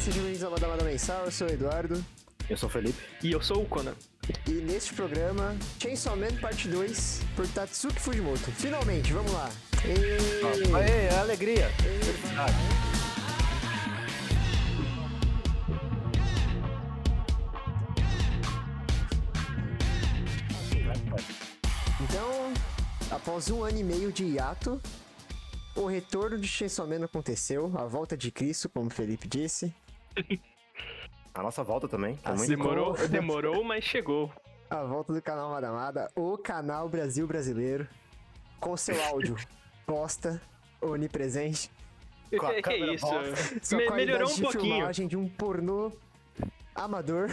sejam bem-vindos ao Madamada Mensal, eu sou o Eduardo. Eu sou o Felipe. E eu sou o Conan. E neste programa, Chainsaw Man Parte 2, por Tatsuki Fujimoto. Finalmente, vamos lá. E... Aê, é alegria. Felicidade. Então, após um ano e meio de hiato, o retorno de Chainsaw Man aconteceu, a volta de Cristo, como o Felipe disse. A nossa volta também. Tá Assim Demorou, demorou, mas chegou. A volta do canal Madamada, o canal Brasil Brasileiro, com seu áudio bosta, onipresente, Com a que, que câmera isso? sua Me- melhorou um de pouquinho. filmagem de um pornô amador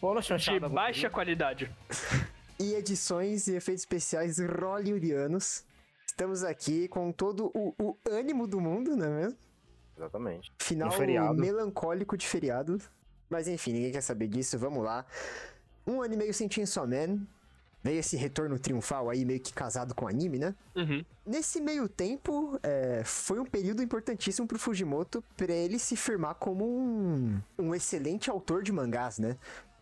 na De baixa qualidade. e edições e efeitos especiais hollywoodianos. Estamos aqui com todo o, o ânimo do mundo, não é mesmo? Exatamente. Final Um feriado. melancólico de feriado. Mas enfim, ninguém quer saber disso, vamos lá. Um ano e meio sem Chainsaw Man. Veio esse retorno triunfal aí, meio que casado com o anime, né? Uhum. Nesse meio tempo, é, foi um período importantíssimo pro Fujimoto pra ele se firmar como um, um excelente autor de mangás, né?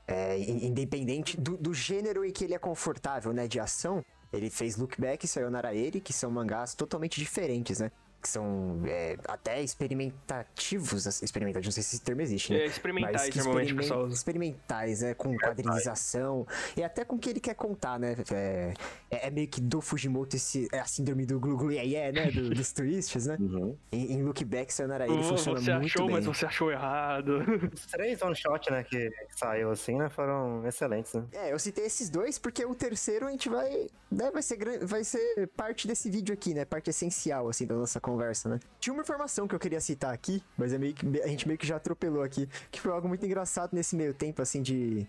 É, in- independente do, do gênero em que ele é confortável, né? De ação. Ele fez Look Back e Sayonara Eri, que são mangás totalmente diferentes, né? Que são é, até experimentativos, assim, experimentativos, não sei se esse termo existe, né? É, experimentais, Mas que normalmente, pessoal. Experimentais, é, com quadrinização, e até com o que ele quer contar, né? É, é- é meio que do Fujimoto esse, é a síndrome do glu glu yeah, yeah, né? Do- dos twists, né? Uhum. Em, em Look Back, Sayonara ele Oh, funciona você muito achou, bem. mas você achou errado. Os três one shot, né, que saiu assim, né, foram excelentes, né? É, eu citei esses dois porque o terceiro a gente vai, né, vai ser vai ser parte desse vídeo aqui, né, parte essencial assim da nossa conversa, né. Tinha uma informação que eu queria citar aqui, mas é meio que, a gente meio que já atropelou aqui, que foi algo muito engraçado nesse meio tempo assim de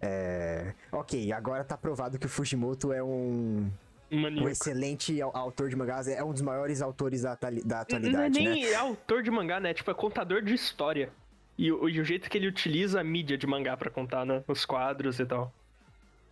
é, ok, agora tá provado que o Fujimoto é um, um Maníaco. excelente au- autor de mangás, é um dos maiores autores da, da Não é atualidade, né? nem autor de mangá, né? Tipo, é contador de história. E, o- e o jeito que ele utiliza a mídia de mangá pra contar, né? Os quadros e tal.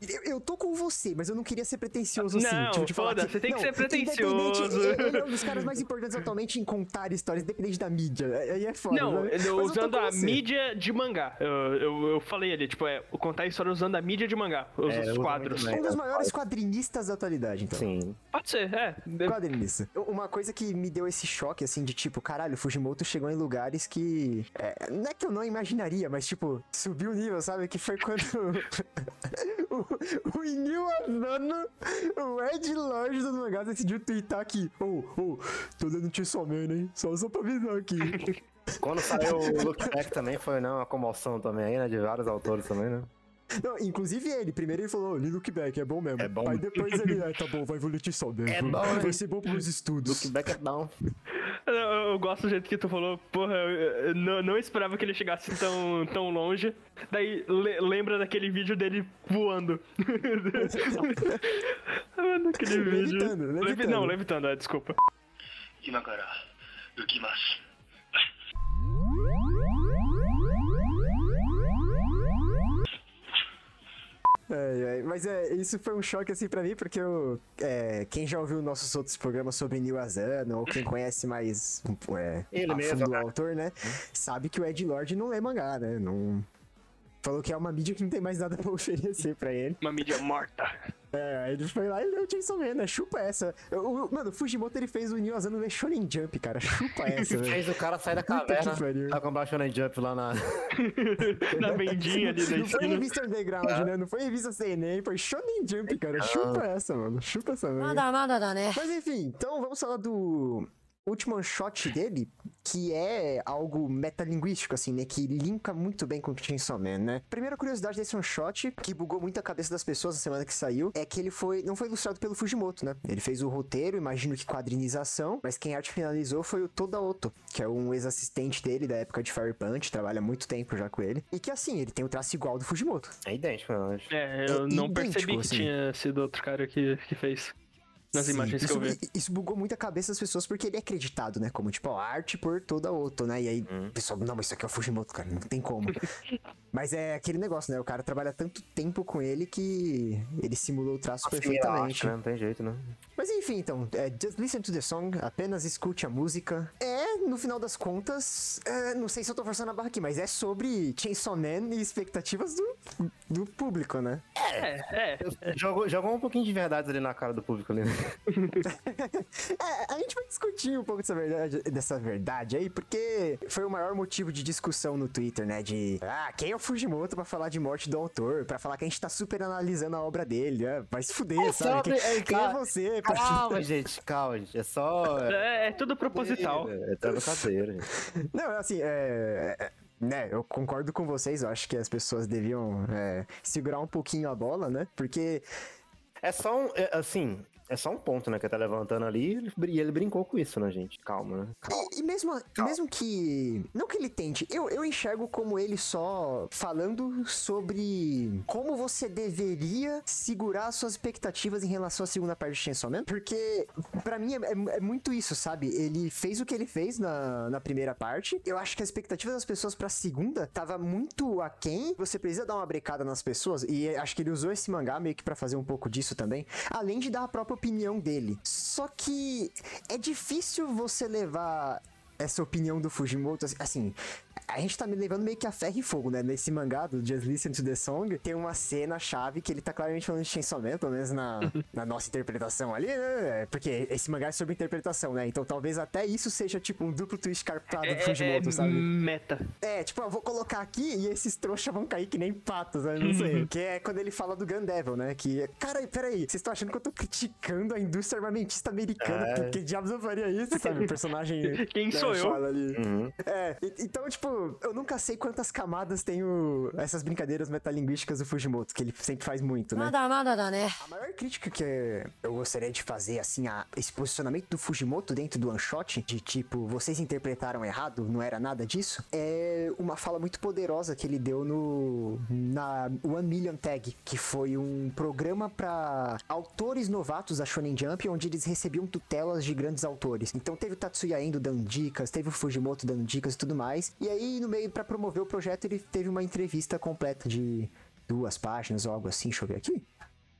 Eu, eu tô com você, mas eu não queria ser pretencioso assim. Não, tipo, de falar que- você tem que não, ser pretencioso. Ele é um dos caras mais importantes atualmente em contar histórias, independente da mídia. Aí é foda. Não, né? eu- Mas eu usando com a você. mídia de mangá. Eu, eu, eu falei ali, tipo, é contar a história usando a mídia de mangá. Os, É, os quadros. Um dos maiores quadrinistas da atualidade, então. Sim. Pode ser, é. Quadrinista. Uma coisa que me deu esse choque, assim, de tipo, caralho, o Fujimoto chegou em lugares que. é, não é que eu não imaginaria, mas tipo, subiu o nível, sabe? Que foi quando. o, Inil Asano, o Ed Lodge do mangá, decidiu twittar aqui. Ô, ô, tô dando Chainsaw Man, hein? Só, só pra avisar aqui. Quando saiu o Look Back também foi, né, uma comoção também aí, né, de vários autores também, né? Não, inclusive ele, primeiro ele falou, li Look Back, é bom mesmo. É bom. Aí depois ele, é, tá bom, vai evoluir Chainsaw Man. É vai- bom, Vai ser bom pros estudos. Look Back é bom. Eu, eu gosto do jeito que tu falou, porra, eu, eu não, não esperava que ele chegasse tão, tão longe. Daí le- lembra daquele vídeo dele voando. Mano, aquele vídeo. Levitando, Levi- levitando. Não, levitando, é, desculpa. É, mas é, isso foi um choque assim pra mim, porque eu, é, quem já ouviu nossos outros programas sobre Neil Asano, ou quem conhece mais é, Ele mesmo, fundo o né? autor, né? Sabe que o Ed Lord não lê mangá, né? Não falou que é uma mídia que não tem mais nada pra oferecer pra ele. Uma mídia morta. É, aí ele foi lá e leu Chainsaw Man, né? Chupa essa. Eu mano, o Fujimoto ele fez o Neo Asano ler Shonen Jump, cara. Chupa essa, Ele Fez o cara sair da caverna pra comprar Shonen Jump lá na... na vendinha ali da Não foi revista underground, é. né? Não foi revista CNN, foi Shonen Jump, cara. Chupa essa, mano. Chupa essa, velho. Nada, nada, né? Mas enfim, então vamos falar do último shot dele, que é algo metalinguístico, assim, né? Que linka muito bem com o Chainsaw Man, né? Primeira curiosidade desse one shot, que bugou muito a cabeça das pessoas na semana que saiu, é que ele foi não foi ilustrado pelo Fujimoto, né? Ele fez o roteiro, imagino que quadrinização, mas quem arte finalizou foi o Toda Oto, que é um ex-assistente dele da época de Fire Punch, trabalha muito tempo já com ele. E que assim, ele tem o traço igual do Fujimoto. É idêntico, eu acho. É, eu É não idêntico, percebi que assim. tinha sido outro cara que, que fez. Nas Sim, imagens que isso, eu vi. Isso bugou muito a cabeça das pessoas porque ele é acreditado, né? Como, tipo, ó, arte por toda outra, né? E aí, o pessoal, não, mas isso aqui é o Fujimoto, cara, não tem como. mas é aquele negócio, né? O cara trabalha tanto tempo com ele que ele simulou o traço Assimilar, perfeitamente. acho, né? Não tem jeito, né? Mas enfim, então, é, just listen to the song, apenas escute a música. É no final das contas, é, não sei se eu tô forçando a barra aqui, mas é sobre Chainsaw Man e expectativas do, do público, né? É, é. Jogou, jogou um pouquinho de verdade ali na cara do público ali, né? É, a gente vai discutir um pouco dessa verdade, dessa verdade aí, porque foi o maior motivo de discussão no Twitter, né? De, ah, quem é o Fujimoto pra falar de morte do autor? Pra falar que a gente tá super analisando a obra dele, ah, vai se fuder, É sabe? sobre- Quem, é, quem é você? pra- Calma, gente, calma, gente. É só. É, é tudo proposital. É, é brincadeira, gente. Não, assim, é... é, Né, eu concordo com vocês, eu acho que as pessoas deviam é, segurar um pouquinho a bola, né? Porque É só um. é, assim, é só um ponto, né, que tá levantando ali e ele, brin- ele brincou com isso, né, gente? Calma, né? Calma. E, e mesmo, e mesmo que. Não que ele tente, eu, eu enxergo como ele só falando sobre como você deveria segurar as suas expectativas em relação à segunda parte de Chainsaw Man. Porque, pra mim, é, é- é muito isso, sabe? Ele fez o que ele fez na, na primeira parte. Eu acho que a expectativa das pessoas pra segunda tava muito aquém. Você precisa dar uma brecada nas pessoas. E acho que ele usou esse mangá meio que pra fazer um pouco disso também. Além de dar a própria opinião dele. Só que é difícil você levar essa opinião do Fujimoto, assim, a gente tá me levando meio que a ferro e fogo, né? Nesse mangá do Just Listen to the Song, tem uma cena chave que ele tá claramente falando de Chainsaw Man, pelo menos na, na nossa interpretação ali, né? Porque esse mangá é sobre interpretação, né? Então talvez até isso seja tipo um duplo twist carpado É, do Fujimoto, é sabe? meta. É, tipo, eu vou colocar aqui e esses trouxas vão cair que nem patos, né? Não sei. que é quando ele fala do Gun Devil, né? Que, cara, peraí, vocês estão achando que eu tô criticando a indústria armamentista americana? É. Por que diabos eu faria isso, sabe? O personagem. Quem né, sou eu? ali. Uhum. É, então, tipo, eu nunca sei quantas camadas tem o... essas brincadeiras metalinguísticas do Fujimoto, que ele sempre faz muito, né? Nada, nada, nada, né? A maior crítica que eu gostaria de fazer, assim, a esse posicionamento do Fujimoto dentro do one shot, de tipo, vocês interpretaram errado, não era nada disso, é uma fala muito poderosa que ele deu no na One Million Tag, que foi um programa para autores novatos da Shonen Jump, onde eles recebiam tutelas de grandes autores. Então teve o Tatsuya Endo dando dicas, teve o Fujimoto dando dicas e tudo mais. E aí no meio, pra promover o projeto, ele teve uma entrevista completa de duas páginas ou algo assim, deixa eu ver aqui.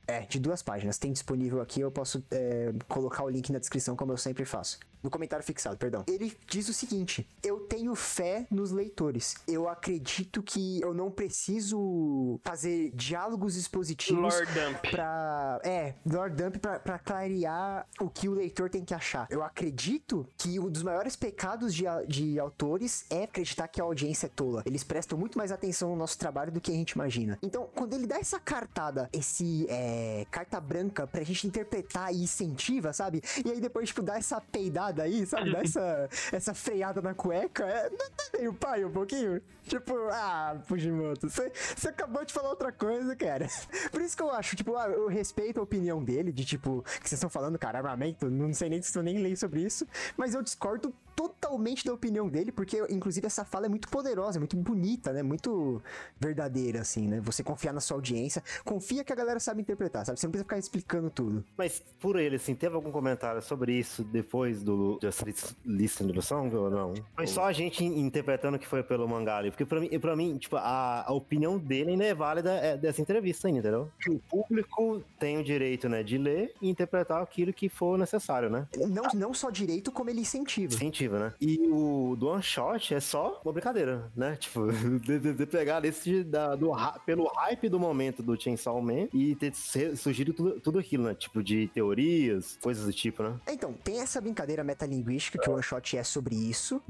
É, de duas páginas. Tem disponível aqui, eu posso é, colocar o link na descrição, como eu sempre faço. No comentário fixado, perdão. Ele diz o seguinte: Eu tenho fé nos leitores. Eu acredito que eu não preciso fazer diálogos expositivos Lord Dump. pra. É, Lord Dump pra, pra clarear o que o leitor tem que achar. Eu acredito que um dos maiores pecados de, de autores é acreditar que a audiência é tola. Eles prestam muito mais atenção no nosso trabalho do que a gente imagina. Então, quando ele dá essa cartada, esse é, carta branca pra gente interpretar e incentiva, sabe? E aí depois, tipo, dá essa peidada aí, sabe? Dá essa, essa freada na cueca. É, não tá meio pai um pouquinho? Tipo, ah, Fujimoto, você você acabou de falar outra coisa, cara. Por isso que eu acho, tipo, ah, eu respeito a opinião dele, de tipo, que vocês estão falando, cara, armamento, não sei nem se eu nem leio sobre isso, mas eu discordo totalmente da opinião dele, porque, inclusive, essa fala é muito poderosa, é muito bonita, né? Muito verdadeira, assim, né? Você confiar na sua audiência, confia que a galera sabe interpretar, sabe? Você não precisa ficar explicando tudo. Mas por ele, assim, teve algum comentário sobre isso depois do Just Listen to the Song ou não? Foi só a gente interpretando que foi pelo mangá ali. Porque pra mim, pra mim tipo, a, a opinião dele ainda é válida é, dessa entrevista ainda, entendeu? Que o público tem o direito, né, de ler e interpretar aquilo que for necessário, né? Não, não só direito, como ele incentiva. Incentiva, né? E o do One Shot é só uma brincadeira, né? Tipo, de, de- de pegar de- da, do, pelo hype do momento do Chainsaw Man e ter surgido tudo, tudo aquilo, né? Tipo, de teorias, coisas do tipo, né? Então, tem essa brincadeira metalinguística que o One Shot é sobre isso,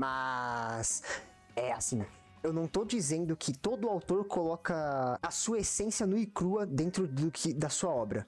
mas é assim. Eu não tô dizendo que todo autor coloca a sua essência nua e crua dentro do que, da sua obra.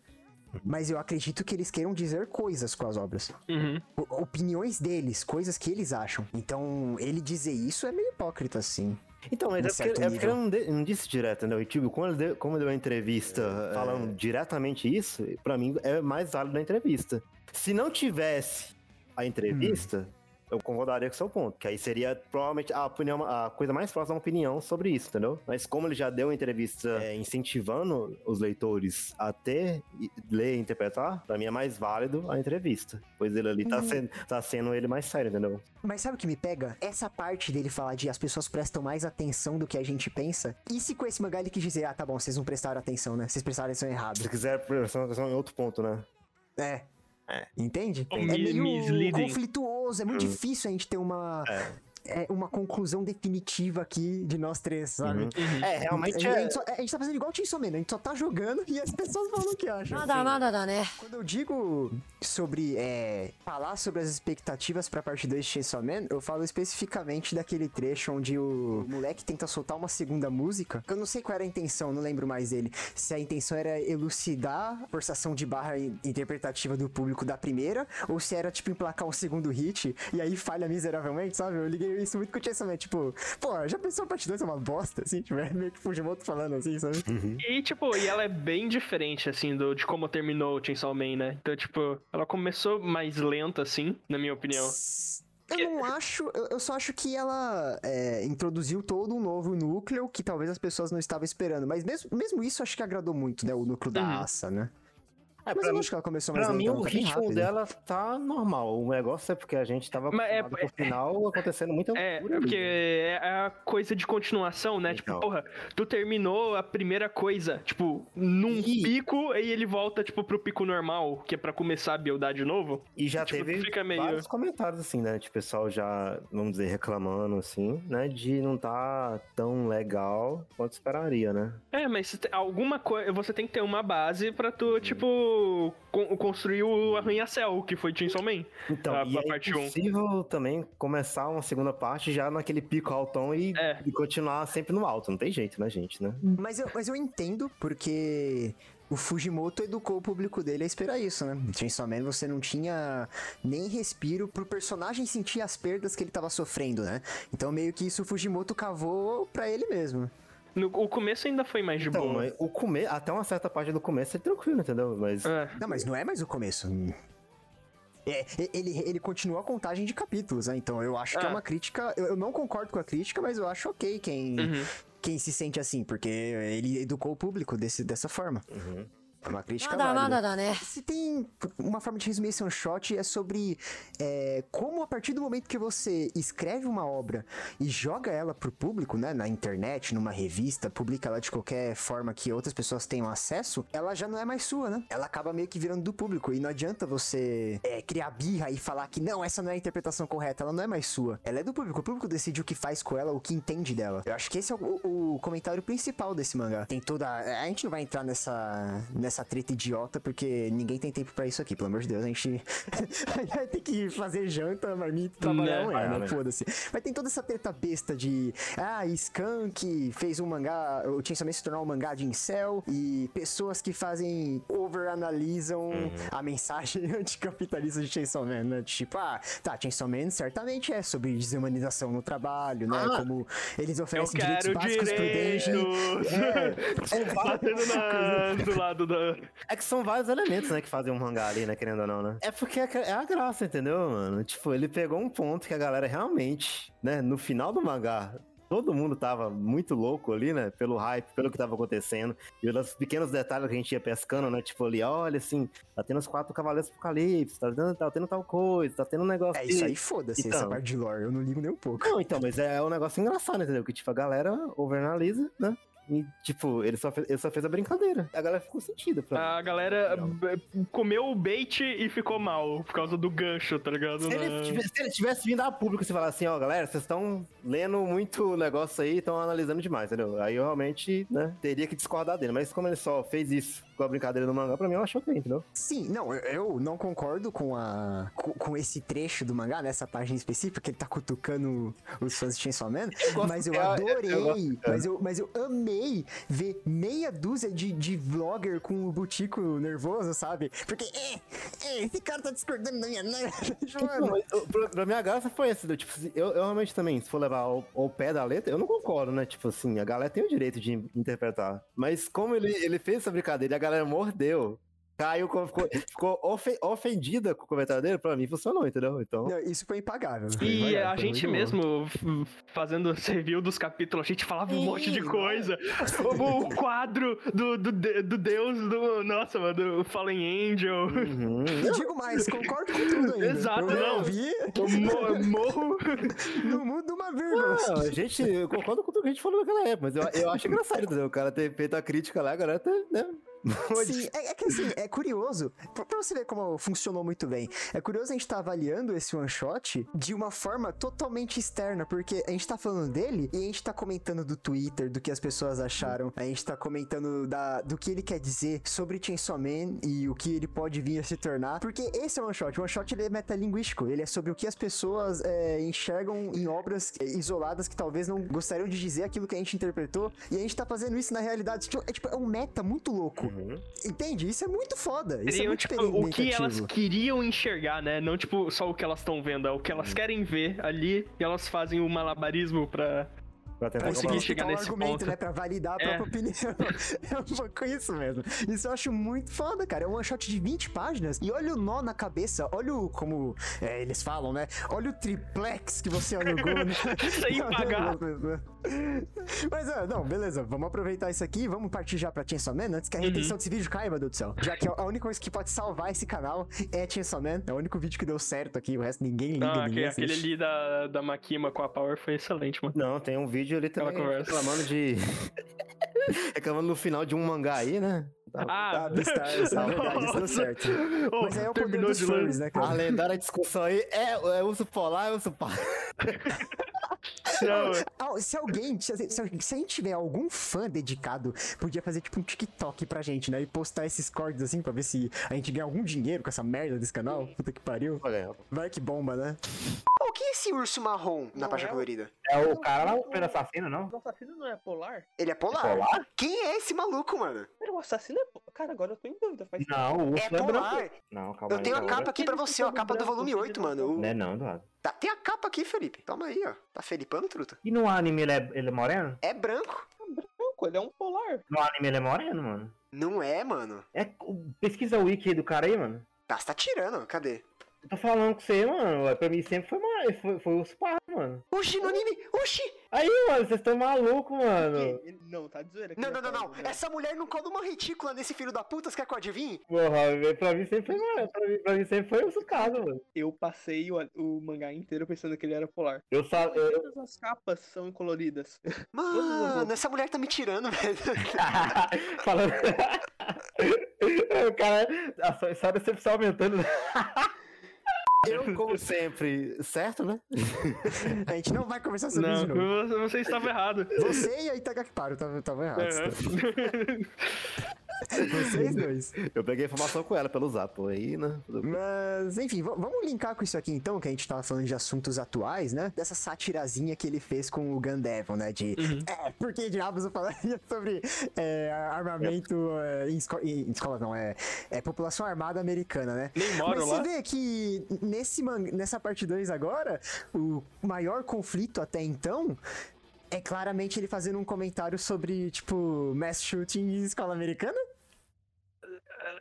Mas eu acredito que eles queiram dizer coisas com as obras. Uhum. Opiniões deles, coisas que eles acham. Então, ele dizer isso é meio hipócrita, assim. Então, mas é porque, certo é porque ele não, de- não disse direto, entendeu? E, tipo, como ele deu, como ele deu a entrevista falando diretamente isso, pra mim é mais válido a entrevista. Se não tivesse a entrevista, eu concordaria com o seu ponto, que aí seria provavelmente a opinião, a coisa mais próxima da opinião sobre isso, entendeu? Mas como ele já deu entrevista é, incentivando os leitores a ter, ler e interpretar, pra mim é mais válido a entrevista. Pois ele ali tá, sendo, tá sendo ele mais sério, entendeu? Mas sabe o que me pega? Essa parte dele falar de as pessoas prestam mais atenção do que a gente pensa. E se com esse mangá ele quis dizer, ah, tá bom, vocês não prestaram atenção, né? Vocês prestaram atenção errado. Se quiser prestar atenção em outro ponto, né? É. Entende? O é meio misleading. conflituoso, é muito difícil a gente ter uma. é, é uma conclusão definitiva aqui de nós três, sabe? Uhum. uhum. É, realmente. A, a, gente só, a gente tá fazendo igual o Chainsaw Man, a gente só tá jogando e as pessoas falam o que acham. Nada, assim. nada, né? nada, né? Quando eu digo sobre. É, falar sobre as expectativas pra parte 2 de Chainsaw Man, eu falo especificamente daquele trecho onde o, o moleque tenta soltar uma segunda música. Eu não sei qual era a intenção, não lembro mais dele. Se a intenção era elucidar a forçação de barra interpretativa do público da primeira, ou se era, tipo, emplacar um segundo hit e aí falha miseravelmente, sabe? Eu liguei isso muito com o Chainsaw Man, tipo, pô, já pensou a parte 2 é uma bosta, assim? Tipo, é meio que Fujimoto falando assim, sabe? E, tipo, e ela é bem diferente, assim, do, de como terminou o Chainsaw Man, né? Então, tipo, ela começou mais lenta, assim, na minha opinião. Eu não acho, eu, eu só acho que ela é, introduziu todo um novo núcleo que talvez as pessoas não estavam esperando. Mas mesmo, mesmo isso, acho que agradou muito, né? O núcleo da Uhum. raça, né? É, Mas pra eu mim, acho que ela começou mais pra mim o tá ritmo rápido. dela tá normal. O negócio é porque a gente tava Mas é- acostumado com o final acontecendo muita É, loucura porque né? é a coisa de continuação, né? Tipo, Então. porra, tu terminou a primeira coisa, tipo, num Ih. pico, e ele volta, tipo, pro pico normal, que é pra começar a buildar de novo. E já tipo, teve fica meio- vários comentários, assim, né? De pessoal já, vamos dizer, reclamando, assim, né? De não tá tão legal quanto esperaria, né? É, mas alguma coisa. Você tem que ter uma base pra tu, tipo, con- construir o arranha-céu, que foi Chainsaw Man. Então, A- e a é parte um. impossível também começar uma segunda parte já naquele pico altão e, É. e continuar sempre no alto. Não tem jeito, né, gente, né? Mas eu, mas eu entendo, porque o Fujimoto educou o público dele a esperar isso, né? Chainsaw Man você não tinha nem respiro pro personagem sentir as perdas que ele tava sofrendo, né? Então meio que isso o Fujimoto cavou pra ele mesmo. No, o começo ainda foi mais de Então, boa. mas o come... até uma certa parte do começo é tranquilo, entendeu? Mas É. Não, mas não é mais o começo. É, ele, ele continua a contagem de capítulos, né? Então eu acho que é Ah. uma crítica. Eu, eu não concordo com a crítica, mas eu acho ok quem, Uhum. quem se sente assim, porque ele educou o público desse, dessa forma. É uma crítica nada, válida. Nada, nada, né? Se tem uma forma de resumir esse one shot é sobre é, como a partir do momento que você escreve uma obra e joga ela pro público, né, na internet, numa revista, publica ela de qualquer forma que outras pessoas tenham acesso, ela já não é mais sua, né? Ela acaba meio que virando do público e não adianta você é, criar birra e falar que não, essa não é a interpretação correta, ela não é mais sua. Ela é do público, o público decide o que faz com ela, o que entende dela. Eu acho que esse é o, o comentário principal desse mangá. Tem toda a gente não vai entrar nessa, nessa treta idiota porque ninguém tem tempo pra isso aqui, pelo amor de Deus, a gente vai ter que fazer janta, marmita, trabalhar Né? amanhã, né? né? Foda-se. Mas tem toda essa treta besta de ah, Skunk fez um mangá, o Chainsaw Man se tornou um mangá de incel e pessoas que fazem overanalisam Uhum. a mensagem anticapitalista de Chainsaw Man, né? Tipo, ah, tá, Chainsaw Man certamente é sobre desumanização no trabalho, né? Ah, Como eles oferecem direitos básicos pro Denji. É, Batendo na- do lado da. É que são vários elementos, né, que fazem um mangá ali, né, querendo ou não, né? É porque é é a graça, entendeu, mano? Tipo, ele pegou um ponto que a galera realmente, né, no final do mangá, todo mundo tava muito louco ali, né, pelo hype, pelo que tava acontecendo, e pelos pequenos detalhes que a gente ia pescando, né, tipo ali, olha, assim, tá tendo os quatro cavaleiros do apocalipse, tá tendo, tá tendo tal coisa, tá tendo um negócio... É isso aí, foda-se, Então. essa parte de lore, eu não ligo nem um pouco. Não, então, mas é um negócio engraçado, entendeu? Que, tipo, a galera overanalisa, né? E, tipo, ele só, fez, ele só fez a brincadeira. A galera ficou sentida pra A galera b- comeu o bait e ficou mal por causa do gancho, tá ligado? Se ele, Na- tivesse, se ele tivesse vindo a público e falar assim, ó, galera, vocês estão lendo muito negócio aí, estão analisando demais, entendeu? Aí eu realmente, né, teria que discordar dele. Mas como ele só fez isso com a brincadeira no mangá, pra mim eu acho ok, entendeu? Sim, não, eu, eu não concordo com a com, com esse trecho do mangá, nessa página específica, que ele tá cutucando os fãs de Chainsaw Man, gosto- mas eu eu- eu- adorei, eu gosto- é. mas, eu, mas eu amei ver meia dúzia de, de vlogger com o butico nervoso, sabe? Porque, é, é, esse cara tá discordando da minha... Mano, pra, pra minha graça foi essa, entendeu? Tipo, eu, eu realmente também, se for levar ao, ao pé da letra, eu não concordo, né? Tipo assim, a galera tem o direito de interpretar. Mas como ele, ele fez essa brincadeira a galera mordeu, caiu, ficou, ficou ofe- ofendida com o comentário dele, pra mim funcionou, entendeu? Então... não, isso foi impagável. foi E impagável, a gente bom. mesmo, fazendo esse review dos capítulos, a gente falava um monte de coisa. O, o quadro do, do, do deus do. Nossa, mano, do Fallen Angel. Uhum. E digo mais, concordo com tudo ainda. Exato, eu não. vi, Eu mo- morro. não muda uma vírgula. Não, a gente, eu concordo com tudo que a gente falou naquela época, mas eu, eu acho engraçado, entendeu? O cara ter feito a crítica lá, a galera ter, né, Sim, é, é que assim, é curioso, pra, pra você ver como funcionou muito bem, é curioso a gente tá avaliando esse one shot de uma forma totalmente externa, porque a gente tá falando dele e a gente tá comentando do Twitter, do que as pessoas acharam, a gente tá comentando da, do que ele quer dizer sobre Chainsaw Man e o que ele pode vir a se tornar, porque esse é o one shot, o one shot ele é metalinguístico, ele é sobre o que as pessoas é, enxergam em obras isoladas que talvez não gostariam de dizer aquilo que a gente interpretou, e a gente tá fazendo isso na realidade, tipo, é, tipo, é um meta muito louco. Uhum. Entende? Isso é muito foda. Isso é Seriam, muito tipo, o que elas queriam enxergar, né? Não, tipo, só o que elas estão vendo, é o que elas querem ver ali e elas fazem o malabarismo pra. Pra tentar conseguir chegar justificar o nesse argumento, ponto. né? Pra validar a É. própria opinião. É um pouco isso mesmo. Isso eu acho muito foda, cara. É um one shot de 20 páginas. E olha o nó na cabeça. Olha o, como é, eles falam, né? Olha o triplex que você alugou. né? Sem pagar. Mas, ah, não, beleza. Vamos aproveitar isso aqui. Vamos partir já pra Chainsaw Man antes que a Uhum. retenção desse vídeo caia, meu Deus do céu. Já que a única coisa que pode salvar esse canal é Chainsaw Man. É o único vídeo que deu certo aqui. O resto ninguém liga, Ah, ninguém aquele, aquele ali da, da Makima com a Power foi excelente, mano. Não, tem um vídeo ali Aquela também conversa. reclamando de. reclamando no final de um mangá aí, né? Ah, Ah, na verdade, isso deu certo. Ô, Mas aí é o poder terminou dos furries, né, cara? A lendária discussão aí é, é urso polar, é urso polar. Não, Ah, Se alguém, se, se- se a gente tiver algum fã dedicado, podia fazer tipo um TikTok pra gente, né? E postar esses cortes assim pra ver se a gente ganha algum dinheiro com essa merda desse canal. Puta que pariu. Olha, Vai que bomba, né? O que é esse urso marrom na página é colorida? É o cara lá, o assassino, não? O assassino não é polar? Ele é polar? Polar? Quem é esse maluco, mano? Pera, o assassino é polar. Cara, agora eu tô em dúvida. Faz Não, o urso É não é polar. branco. Não, calma Eu aí. tenho a capa aqui pra você, ó. A capa do volume 8, mano. Não é não, Eduardo. Tá, tem a capa aqui, Felipe. Toma aí, ó. Tá felipando, truta. E no anime ele é, ele é moreno? É branco. branco, ele é um polar. No anime ele é moreno, mano. Não é, mano. É, pesquisa o wiki do cara aí, mano. Tá, você tá tirando. Cadê? Eu tô falando com você, mano. é, Pra mim sempre foi, mais, foi, foi o Sparro, mano. Oxi, no anime. Oxi. Aí, mano, vocês estão malucos, mano. Ele- ele- Não, tá de zoeira. que Não, não, é não, não. né? Essa mulher não cola uma retícula nesse filho da puta. Você quer que eu adivinhe? Porra, pra mim sempre foi, mano. Pra mim, pra mim sempre foi o Sukado, mano. Eu passei o, o mangá inteiro pensando que ele era polar. Eu só. Eu, eu- Todas as capas são coloridas. Mano, essa mulher tá me tirando, velho. Falando. o cara. A sua- decepção aumentando. Eu, como sempre, certo, né? A gente não vai conversar sobre isso de novo. não, você- estava errado. Você e a Itagakiparo estavam errados. Uhum. Vocês dois. Eu peguei informação com ela pelo zap aí, né? Mas, enfim, vamos linkar com isso aqui então, que a gente tava falando de assuntos atuais, né? Dessa satirazinha que ele fez com o Gandevon, né? De, é, por que diabos eu falaria sobre é, armamento é, em, esco em escola, não, é, é população armada americana, né? Nem moro Mas lá. você vê que nesse nessa parte 2 agora, o maior conflito até então é claramente ele fazendo um comentário sobre, tipo, mass shooting em escola americana?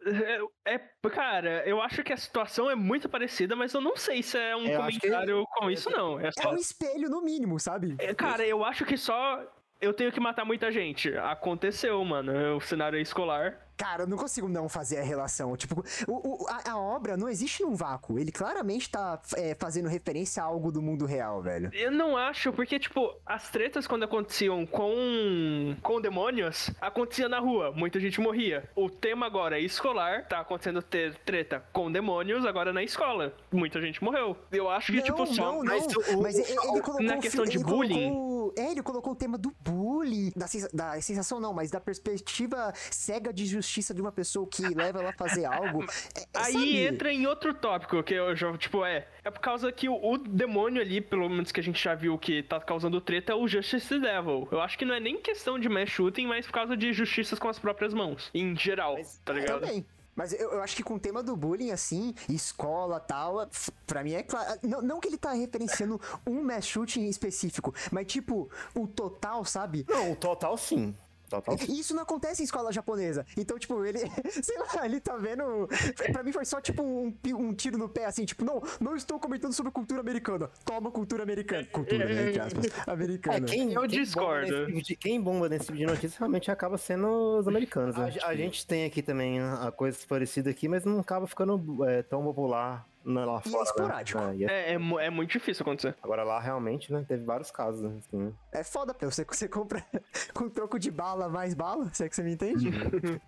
É, é- cara, eu acho que a situação é muito parecida, mas eu não sei se é um Eu acho que- comentário com isso, não. É É só. um espelho, no mínimo, sabe? É, Cara, eu acho que só eu tenho que matar muita gente. Aconteceu, mano. O cenário é escolar. Cara, eu não consigo não fazer a relação. Tipo, o- o- a, a obra não existe num vácuo. Ele claramente tá é, fazendo referência a algo do mundo real, velho. Eu não acho, porque, tipo, as tretas quando aconteciam com, com demônios, acontecia na rua, muita gente morria. O tema agora é escolar, tá acontecendo ter treta com demônios, agora na escola. Muita gente morreu. Eu acho que, não, tipo, só. não, não. mas o- Mas o- ele, ele colocou na questão de bullying? colocou- é, ele colocou o tema do bullying, da, da sensação não, mas da perspectiva cega de justiça de uma pessoa que leva ela a fazer algo. É- é, Aí sabe? entra em outro tópico, que eu já, tipo, é. É por causa que o, o demônio ali, pelo menos que a gente já viu que tá causando treta, é o Justice Devil. Eu acho que não é nem questão de mass shooting, mas por causa de justiças com as próprias mãos. Em geral, tá ligado? Também. Mas eu, eu acho que com o tema do bullying, assim, escola e tal, pra mim é claro. Não, não que ele tá referenciando um mass shooting específico, mas tipo, o total, sabe? Não, o total sim. Total. E Isso não acontece em escola japonesa. Então, tipo, ele, sei lá, ele tá vendo. Pra mim foi só tipo um, um tiro no pé, assim, tipo, não, não estou comentando sobre cultura americana. Toma cultura americana. Cultura, né, entre aspas, americana. É, quem, Eu quem discordo. Bomba tipo de, quem bomba nesse tipo de notícia realmente acaba sendo os americanos. né? A, a gente tem aqui também a coisas parecidas aqui, mas não acaba ficando é, tão popular na- lá E é fora. né? esporádico. É, e é- É, é, é muito difícil acontecer. Agora lá realmente, né? Teve vários casos. né, assim. É foda, pô. Você, você compra com troco de bala mais bala, se é que você me entende?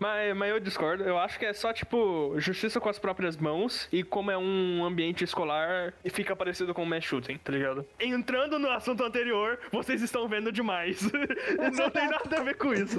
Mas, mas eu discordo. Eu acho que é só, tipo, justiça com as próprias mãos. E como é um ambiente escolar, e fica parecido com o mass shooting, tá ligado? Entrando no assunto anterior, vocês estão vendo demais. Não tem nada a ver com isso.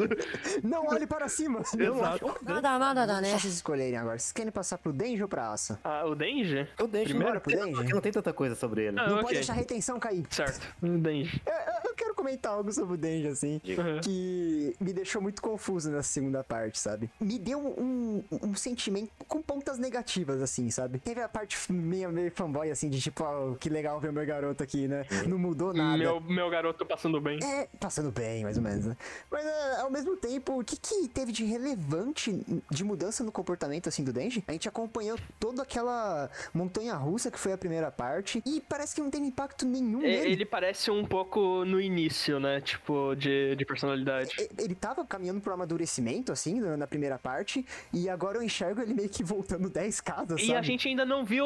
Não olhe para cima. Exato. Nada, nada, nada, né? Vocês escolherem agora. Vocês querem passar pro Denji ou pra Asa? Ah, o Denji? Eu deixo, Primeiro pro Denji? porque não tem tanta coisa sobre ele. Ah, Não ok. pode deixar a retenção cair. Certo. O Denji. Eu, eu- eu quero comentar algo sobre o Denji, assim, Uhum. que me deixou muito confuso na segunda parte, sabe? Me deu um, um sentimento com pontas negativas, assim, sabe? Teve a parte meio, meio fanboy, assim, de tipo, ó, que legal ver o meu garoto aqui, né? Não mudou nada. Meu, meu garoto passando bem. É, passando bem, mais ou menos, né? Mas é, ao mesmo tempo, o que, que teve de relevante de mudança no comportamento, assim, do Denji? A gente acompanhou toda aquela montanha russa que foi a primeira parte e parece que não teve impacto nenhum É, nele. Ele parece um pouco no início, né? Tipo, de, de personalidade. E- Ele tava caminhando pro amadurecimento, assim, na na primeira parte, e agora eu enxergo ele meio que voltando 10 casas, E sabe? a gente ainda não viu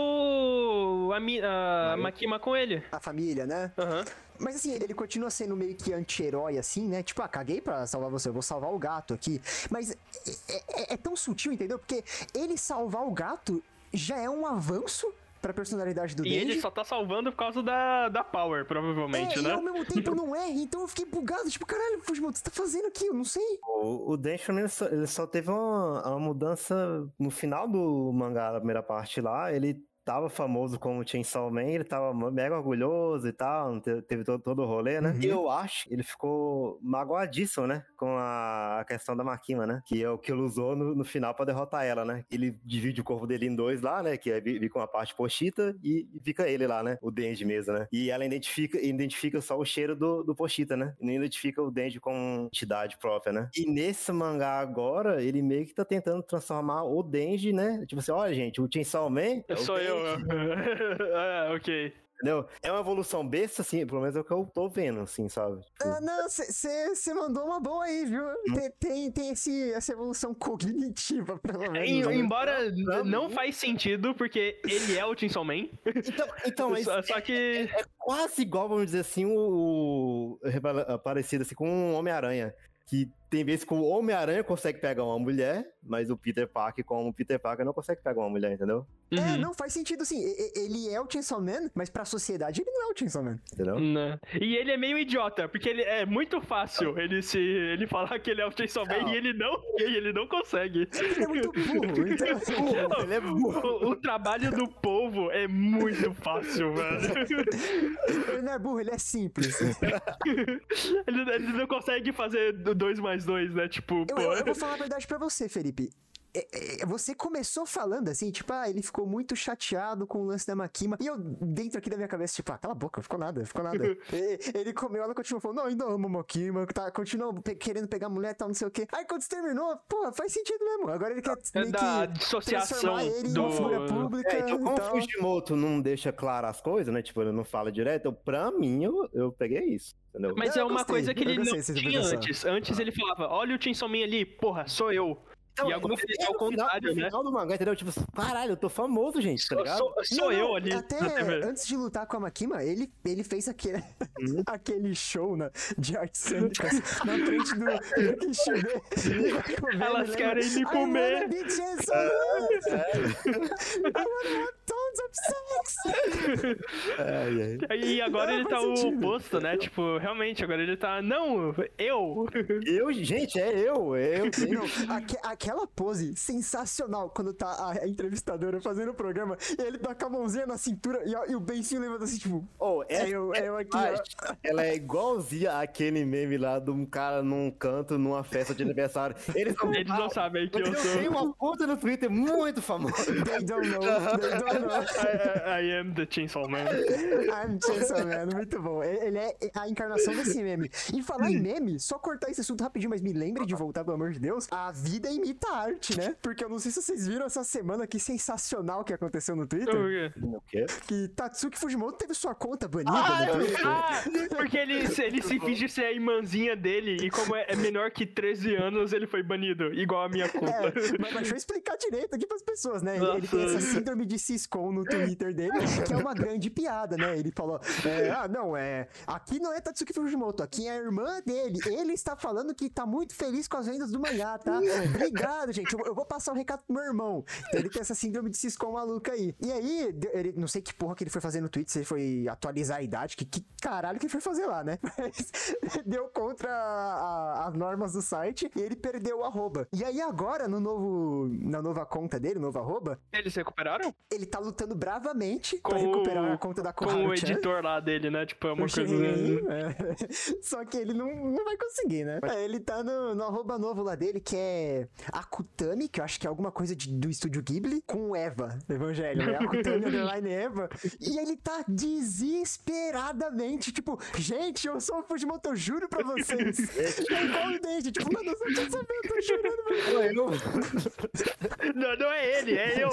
a, Mi- a Makima com ele. A família, né? Aham. Mas assim, ele continua sendo meio que anti-herói, assim, né? Tipo, ah, caguei pra salvar você, eu vou salvar o gato aqui. Mas é, é- é tão sutil, entendeu? Porque ele salvar o gato já é um avanço pra personalidade do E Denji. ele só tá salvando por causa da, da Power, provavelmente, é, né? e ao mesmo tempo não é, então eu fiquei bugado, tipo, caralho, Fujimoto, o que você tá fazendo aqui? Eu não sei. O, o Densho, ele só, ele só teve uma, uma mudança no final do mangá, da primeira parte lá, ele tava famoso como Chainsaw Man, ele tava mega orgulhoso e tal, te- teve todo, todo o rolê, né? Uhum. E eu acho que ele ficou magoadíssimo, né? Com a, a questão da Makima, né? Que é o que ele usou no, no final pra derrotar ela, né? Ele divide o corpo dele em dois lá, né? Que é fica uma parte Pochita e, e fica ele lá, né? O Denji mesmo, né? E ela identifica, identifica só o cheiro do, do Pochita, né? E não identifica o Denji como entidade própria, né? E nesse mangá agora, ele meio que tá tentando transformar o Denji, né? Tipo assim, olha, gente, o Chainsaw Man é o Sou eu. Ah, ok. Entendeu? É uma evolução besta, assim, pelo menos é o que eu tô vendo, assim, sabe? Tipo, Ah, não, você mandou uma boa aí, viu? Tem, tem, tem esse, essa evolução cognitiva, pelo menos. Em- né? embora não mim- faz sentido, porque ele é o Chainsaw Man. Então, então mas só, só que. é quase igual, vamos dizer assim, o, o parecido assim com o Homem-Aranha. Que tem vezes que o Homem-Aranha consegue pegar uma mulher, mas o Peter Parker, como o Peter Parker, não consegue pegar uma mulher, entendeu? É, Uhum. não, faz sentido sim. Ele é o Chainsaw Man, mas pra sociedade ele não é o Chainsaw Man. Entendeu? Né? E ele é meio idiota, porque ele é muito fácil ele se ele falar que ele é o Chainsaw Man Não. e ele não, e ele não consegue. Ele é muito burro, então... Ele é burro. O, o trabalho do povo é muito fácil, velho. ele não é burro, ele é simples. Ele, ele não consegue fazer do dois mais dois, né? Tipo, Eu, pô. eu- eu vou falar a verdade pra você, Felipe. É, é, Você começou falando assim, tipo, ah, ele ficou muito chateado com o lance da Makima. E eu, dentro aqui da minha cabeça, tipo, ah, cala a boca, não ficou nada, ficou nada. E- ele comeu, ela continuou falando, não, ainda amo a Makima, tá, continua pe- querendo pegar mulher e tal, não sei o quê. Aí quando você terminou, pô, faz sentido mesmo. Agora ele quer É meio da que dissociação transformar ele em do. uma figura pública É, então, como o. Fujimoto não deixa claro as coisas, né? Tipo, ele não fala direto, eu, pra mim, eu, eu peguei isso, entendeu? Mas Eu é uma gostei, coisa que ele gostei não tinha antes. Antes ele falava, olha o Man ali, porra, sou eu. Então, e no ele é final- o contrário, no né? final do mangá, entendeu? Tipo, caralho, eu tô famoso, gente, tá Sou, ligado? sou- sou Não, eu não, ali Até antes de lutar com a Makima, ele, ele fez aquele, Uhum. aquele show na, de artes cênicas na frente do, do comendo, Elas querem me I comer. wanna be Man. I wanna tons of sex. Ai, ai. E agora Não, ele tá faz o sentido. oposto, né? Tipo, realmente, agora ele tá. Não, eu! Eu, gente, é eu, é eu. Não, aque- aquela pose sensacional quando tá a, entrevistadora fazendo o programa e ele tá com a mãozinha na cintura e, a- e o Bencinho levanta assim, tipo, Oh, é eu, é eu aqui, ó. Ela é igualzinha aquele meme lá de um cara num canto, numa festa de aniversário. Eles não, Eles não sabem que eu Eu tenho sou. uma conta no Twitter muito famosa. They don't know, they don't know. I, I am the Chainsaw Man. I'm Chainsaw Man, muito bom. Ele ele é a encarnação desse meme. E falar em meme, só cortar esse assunto rapidinho, mas me lembre de voltar, pelo amor de Deus. A vida imita a arte, né? Porque eu não sei se vocês viram essa semana que sensacional que aconteceu no Twitter. O quê? Que Tatsuki Fujimoto teve sua conta banida Ah, no Twitter. ah, porque ele, se- ele se finge ser a irmãzinha dele e como é, é menor que 13 anos, ele foi banido, igual a minha conta. É, mas, mas deixa eu explicar direito aqui pras pessoas, né? Ele, ele tem essa síndrome de se esconde No Twitter dele, que é uma grande piada, né? Ele falou: é, Ah, não, é. Aqui não é Tatsuki Fujimoto, aqui é a irmã dele. Ele está falando que tá muito feliz com as vendas do mangá, tá? Obrigado, gente. Eu, eu vou passar o recado pro meu irmão. Então ele tem essa síndrome de Siscom maluca aí. E aí, ele, não sei que porra que ele foi fazer no Twitter, se ele foi atualizar a idade, que, que caralho que ele foi fazer lá, né? Mas deu contra a- a- as normas do site e ele perdeu o arroba. E aí agora, no novo, na nova conta dele, no novo arroba, Eles recuperaram? ele tá lutando bravamente Com pra recuperar o- a conta da Com o Koharu-chan. editor lá dele, né? Tipo, é uma O coisa. Shihei, é. Só que ele não, não vai conseguir, né? É, ele tá no, no arroba novo lá dele, que é Akutami, que eu acho que é alguma coisa de- do estúdio Ghibli, com Eva, Evangelho, né? Akutami underline Eva. E ele tá desesperadamente, tipo, gente, eu sou o Fujimoto, eu juro pra vocês. é igual o Denji, tipo, mano, eu só quero saber, eu tô pra Não, não é ele, é eu.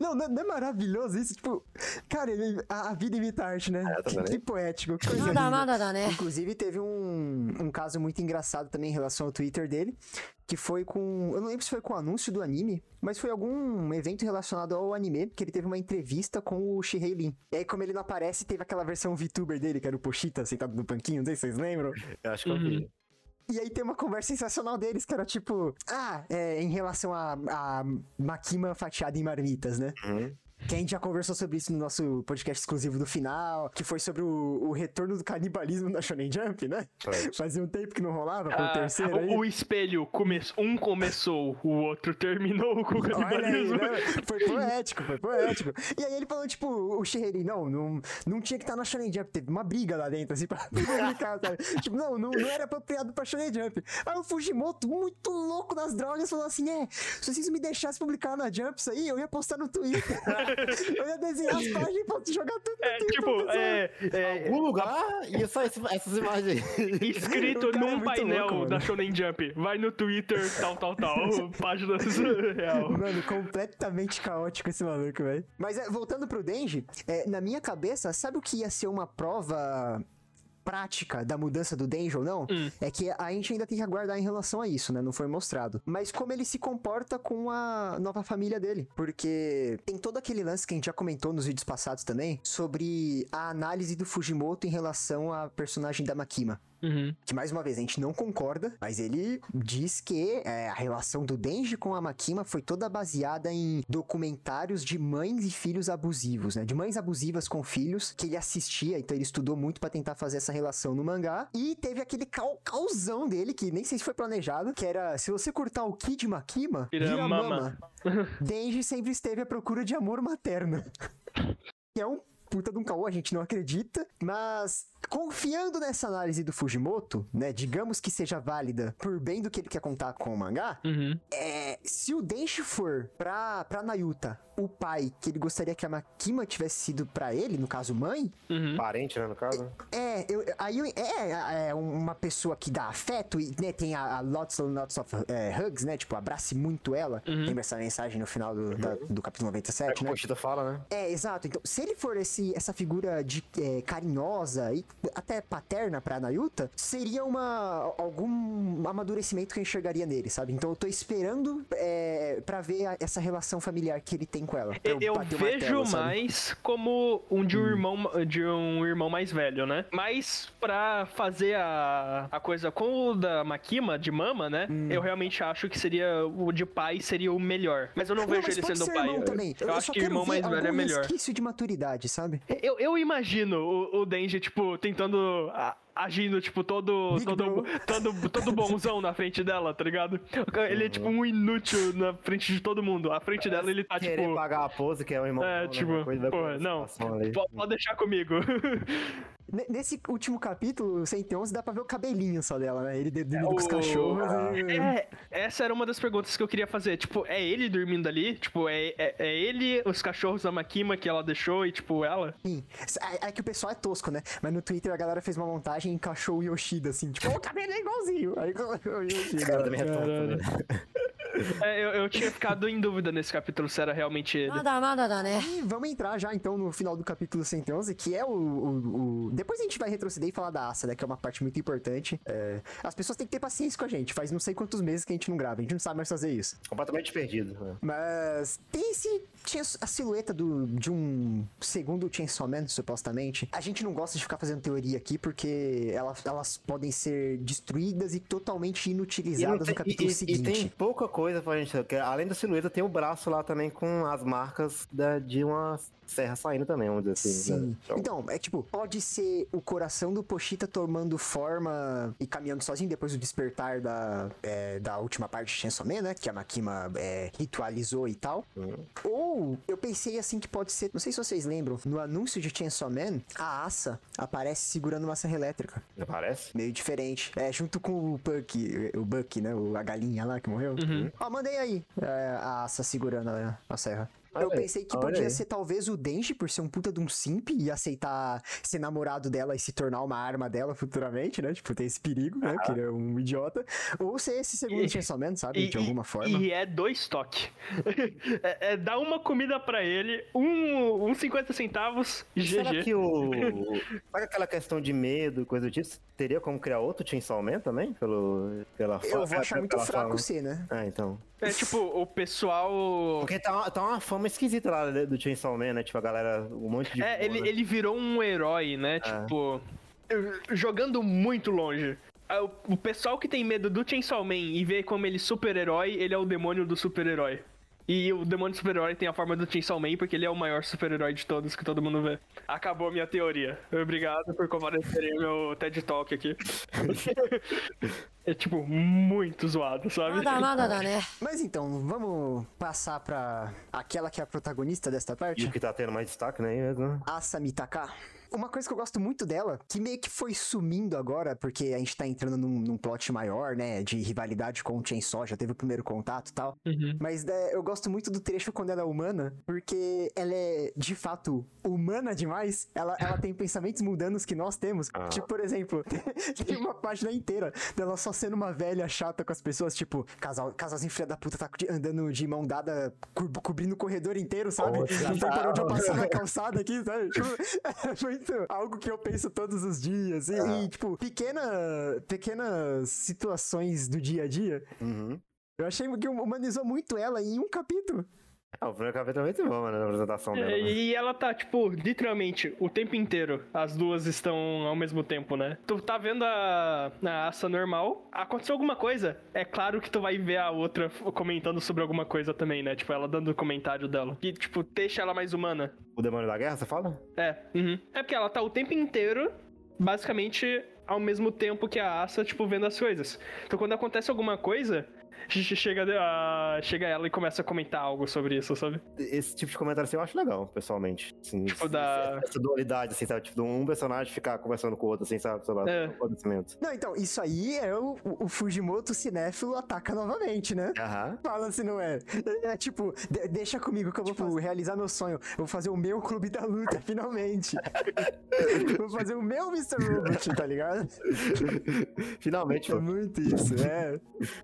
Não, não, é maravilhoso isso? Tipo, cara, a, a vida imita arte, né? É, que, que, poético. Que coisa nada, nada dá, né? Inclusive, teve um, um caso muito engraçado também em relação ao Twitter dele, que foi com. Eu não lembro se foi com o anúncio do anime, mas foi algum evento relacionado ao anime, que ele teve uma entrevista com o Shihei Lin. E aí, como ele não aparece, teve aquela versão VTuber dele, que era o Pochita sentado no banquinho, não sei se vocês lembram. Eu acho que eu vi. E aí tem uma conversa sensacional deles, que era tipo, ah, é, em relação a, a Makima fatiada em marmitas, né? Uhum. Que a gente já conversou sobre isso no nosso podcast exclusivo do final, que foi sobre o, o retorno do canibalismo na Shonen Jump, né? Foi. Fazia um tempo que não rolava, com o Ah, terceiro aí. o, o espelho, come... um começou, o outro terminou com o Olha aí, canibalismo. né? Foi poético, foi poético. E aí ele falou, tipo, o Shiheri, não, não, não tinha que estar na Shonen Jump. Teve uma briga lá dentro, assim, pra publicar, sabe? Tipo, não, não, não era apropriado pra Shonen Jump. Aí o Fujimoto, muito louco das drogas, falou assim, é, se vocês me deixassem publicar na Jump isso aí, eu ia postar no Twitter. eu ia desenhar as páginas pra jogar tudo É, tipo, é, é, Algum lugar e só esse- essas imagens aí. escrito é num muito painel louco, da Shonen Jump. Vai no Twitter, tal, tal, tal. Páginas real. Mano, completamente caótico esse maluco, velho. Mas é, voltando pro Denji, é, na minha cabeça, sabe o que ia ser uma prova prática da mudança do Denji ou não? Hum. É que a gente ainda tem que aguardar em relação a isso, né? Não foi mostrado. Mas como ele se comporta com a nova família dele. Porque tem todo aquele lance que a gente já comentou nos vídeos passados também, sobre a análise do Fujimoto em relação à personagem da Makima Uhum. que mais uma vez a gente não concorda, mas ele diz que é, a relação do Denji com a Makima foi toda baseada em documentários de mães e filhos abusivos, né? De mães abusivas com filhos que ele assistia, então ele estudou muito pra tentar fazer essa relação no mangá. E teve aquele cal causão dele, que nem sei se foi planejado, que era se você cortar o Ki de Makima, Vira vira, mama. mama. Denji sempre esteve à procura de amor materno. que é um puta de um caô, a gente não acredita, mas confiando nessa análise do Fujimoto, né, digamos que seja válida por bem do que ele quer contar com o mangá, Uhum. é, se o Denshi for pra, pra Nayuta o pai que ele gostaria que a Makima tivesse sido pra ele, no caso mãe, Uhum. Parente, né, no caso? é, eu, aí eu- é, é uma pessoa que dá afeto e né, tem a, a lots and lots of é, hugs, né, tipo, abrace muito ela, Uhum. lembra essa mensagem no final do, da- do capítulo É 97, que o né? Pochita fala, né? É, exato. Então, se ele for esse, essa figura de é, carinhosa e até paterna pra Nayuta, seria uma algum amadurecimento que eu enxergaria nele, sabe? Então eu tô esperando é, para ver a- essa relação familiar que ele tem com ela. Eu, eu vejo martelo, mais como um de um irmão de um irmão mais velho, né? Mas pra fazer a, a coisa com o da Makima, de mama, né? Hum. Eu realmente acho que seria o de pai seria o melhor. Mas eu não, Não, vejo ele sendo pai. irmão também. Eu, acho só que irmão mais velho é melhor. resquício de maturidade, sabe? Eu, eu imagino o, o Denji, tipo, tentando. a- agindo, tipo, todo. Big Todo, todo, todo bonzão na frente dela, tá ligado? Ele é tipo um inútil na frente de todo mundo. À frente dela ele tá, Querer tipo. pagar a pose, que é o irmão. É, tipo, pô, não, pode deixar comigo. Nesse último capítulo, 111, dá pra ver o cabelinho só dela, né? Ele dormindo com os o- cachorros e... É, essa era uma das perguntas que eu queria fazer. Tipo, é ele dormindo ali? Tipo, é, é, é ele, os cachorros da Makima que ela deixou e, tipo, ela? Sim. É, é que o pessoal é tosco, né? Mas no Twitter a galera fez uma montagem e encaixou o Yoshida, assim, tipo, o cabelo é igualzinho. Aí o Yoshida. Esse cara também é tonto, né? É, eu, eu, tinha ficado em dúvida nesse capítulo se era realmente ele. Nada, nada, nada, né? E vamos entrar já então no final do capítulo 111, que é o, o, o... Depois a gente vai retroceder e falar da Asa, né? Que é uma parte muito importante. É... As pessoas têm que ter paciência com a gente. Faz não sei quantos meses que a gente não grava. A gente não sabe mais fazer isso. Completamente perdido. Né? Mas tem esse... Tinha a silhueta do, de um segundo Chainsaw Man, supostamente. A gente não gosta de ficar fazendo teoria aqui, porque elas, elas podem ser destruídas e totalmente inutilizadas e tem, no capítulo e, seguinte. E tem pouca coisa pra gente. porque além da silhueta, tem o braço lá também com as marcas da- de uma serra saindo também, vamos dizer assim. Sim. né? Então, Então, é tipo, pode ser o coração do Pochita tomando forma e caminhando sozinho depois do despertar da, é, da última parte de Chainsaw Man, né? Que a Makima é, ritualizou e tal. Uhum. Ou eu pensei assim que pode ser, não sei se vocês lembram, no anúncio de Chainsaw Man, a Asa aparece segurando uma serra elétrica. não parece? Meio diferente. É, junto com o Bucky, o Bucky, né? O, a galinha lá que morreu. Uhum. Ó, mandei aí é, a Asa segurando a, a serra. Eu pensei que olha podia aí. ser talvez o Denji por ser um puta de um simp e aceitar ser namorado dela e se tornar uma arma dela futuramente, né? Tipo, tem esse perigo, né? Porque ele é um idiota. Ou ser esse segundo E- Chainsaw Man, sabe? de alguma forma. E é dois toques. é, é dar uma comida pra ele, um, um 50 centavos e Será GG. que o. Sabe aquela questão de medo e coisa do tipo? Teria como criar outro Chainsaw Man também? Pelo, pela Eu vou achar muito fraco fama? ser, né? Ah, então. É tipo, o pessoal. Porque tá, tá uma fama esquisita lá do Chainsaw Man, né? Tipo, a galera, um monte de. É, ele, né? ele virou um herói, né? Tipo, jogando muito longe. Ah, O o pessoal que tem medo do Chainsaw Man e vê como ele é super-herói, ele é o demônio do super-herói. E o demônio super-herói tem a forma do Chainsaw Man, porque ele é o maior super-herói de todos que todo mundo vê. Acabou a minha teoria. Obrigado por comparecerem meu TED Talk aqui. é, tipo, muito zoado, sabe? Nada, nada, nada, né? Mas então, vamos passar pra aquela que é a protagonista desta parte? E o que tá tendo mais destaque, né? Asami Taka. Uma coisa que eu gosto muito dela, que meio que foi sumindo agora, porque a gente tá entrando num, num plot maior, né? De rivalidade com o Chainsaw, já teve o primeiro contato e tal. Uhum. Mas é, eu gosto muito do trecho quando ela é humana, porque ela é, de fato, humana demais. Ela, ela tem pensamentos mundanos que nós temos. Ah. Tipo, por exemplo, tem uma página inteira dela só sendo uma velha chata com as pessoas, tipo, casal, casalzinho filha da puta tá andando de mão dada, co- cobrindo o corredor inteiro, sabe? Não tem pra onde eu passar na calçada aqui, sabe? Tipo, é muito algo que eu penso todos os dias. E, Ah. e, tipo, pequena, pequenas situações do dia a dia. Uhum. Eu achei que humanizou muito ela em um capítulo. Ah, o primeiro capítulo é muito bom, mano, a apresentação dela. É, né? E ela tá, tipo, literalmente, o tempo inteiro, as duas estão ao mesmo tempo, né? Tu tá vendo a, a Asa normal, aconteceu alguma coisa, é claro que tu vai ver a outra comentando sobre alguma coisa também, né? Tipo, ela dando o comentário dela. Que, tipo, deixa ela mais humana. O Demônio da Guerra, você fala? É, uhum. É porque ela tá o tempo inteiro, basicamente, ao mesmo tempo que a Asa, tipo, vendo as coisas. Então, quando acontece alguma coisa, chega, a, chega ela e começa a comentar algo sobre isso, sabe? Esse tipo de comentário assim eu acho legal, pessoalmente. Assim, Tipo, esse- da- Essa dualidade, assim, sabe? Tipo, de um personagem ficar conversando com o outro, assim, sabe? Sobre É. o acontecimento. Não, então, isso aí é o, o Fujimoto cinéfilo ataca novamente, né? Aham. Fala se não é. É, é tipo, de- deixa comigo que eu vou Tipo, fazer- realizar meu sonho. Eu vou fazer o meu clube da luta, finalmente. vou fazer o meu Mr. Robot, tá ligado? Finalmente, É muito isso, é.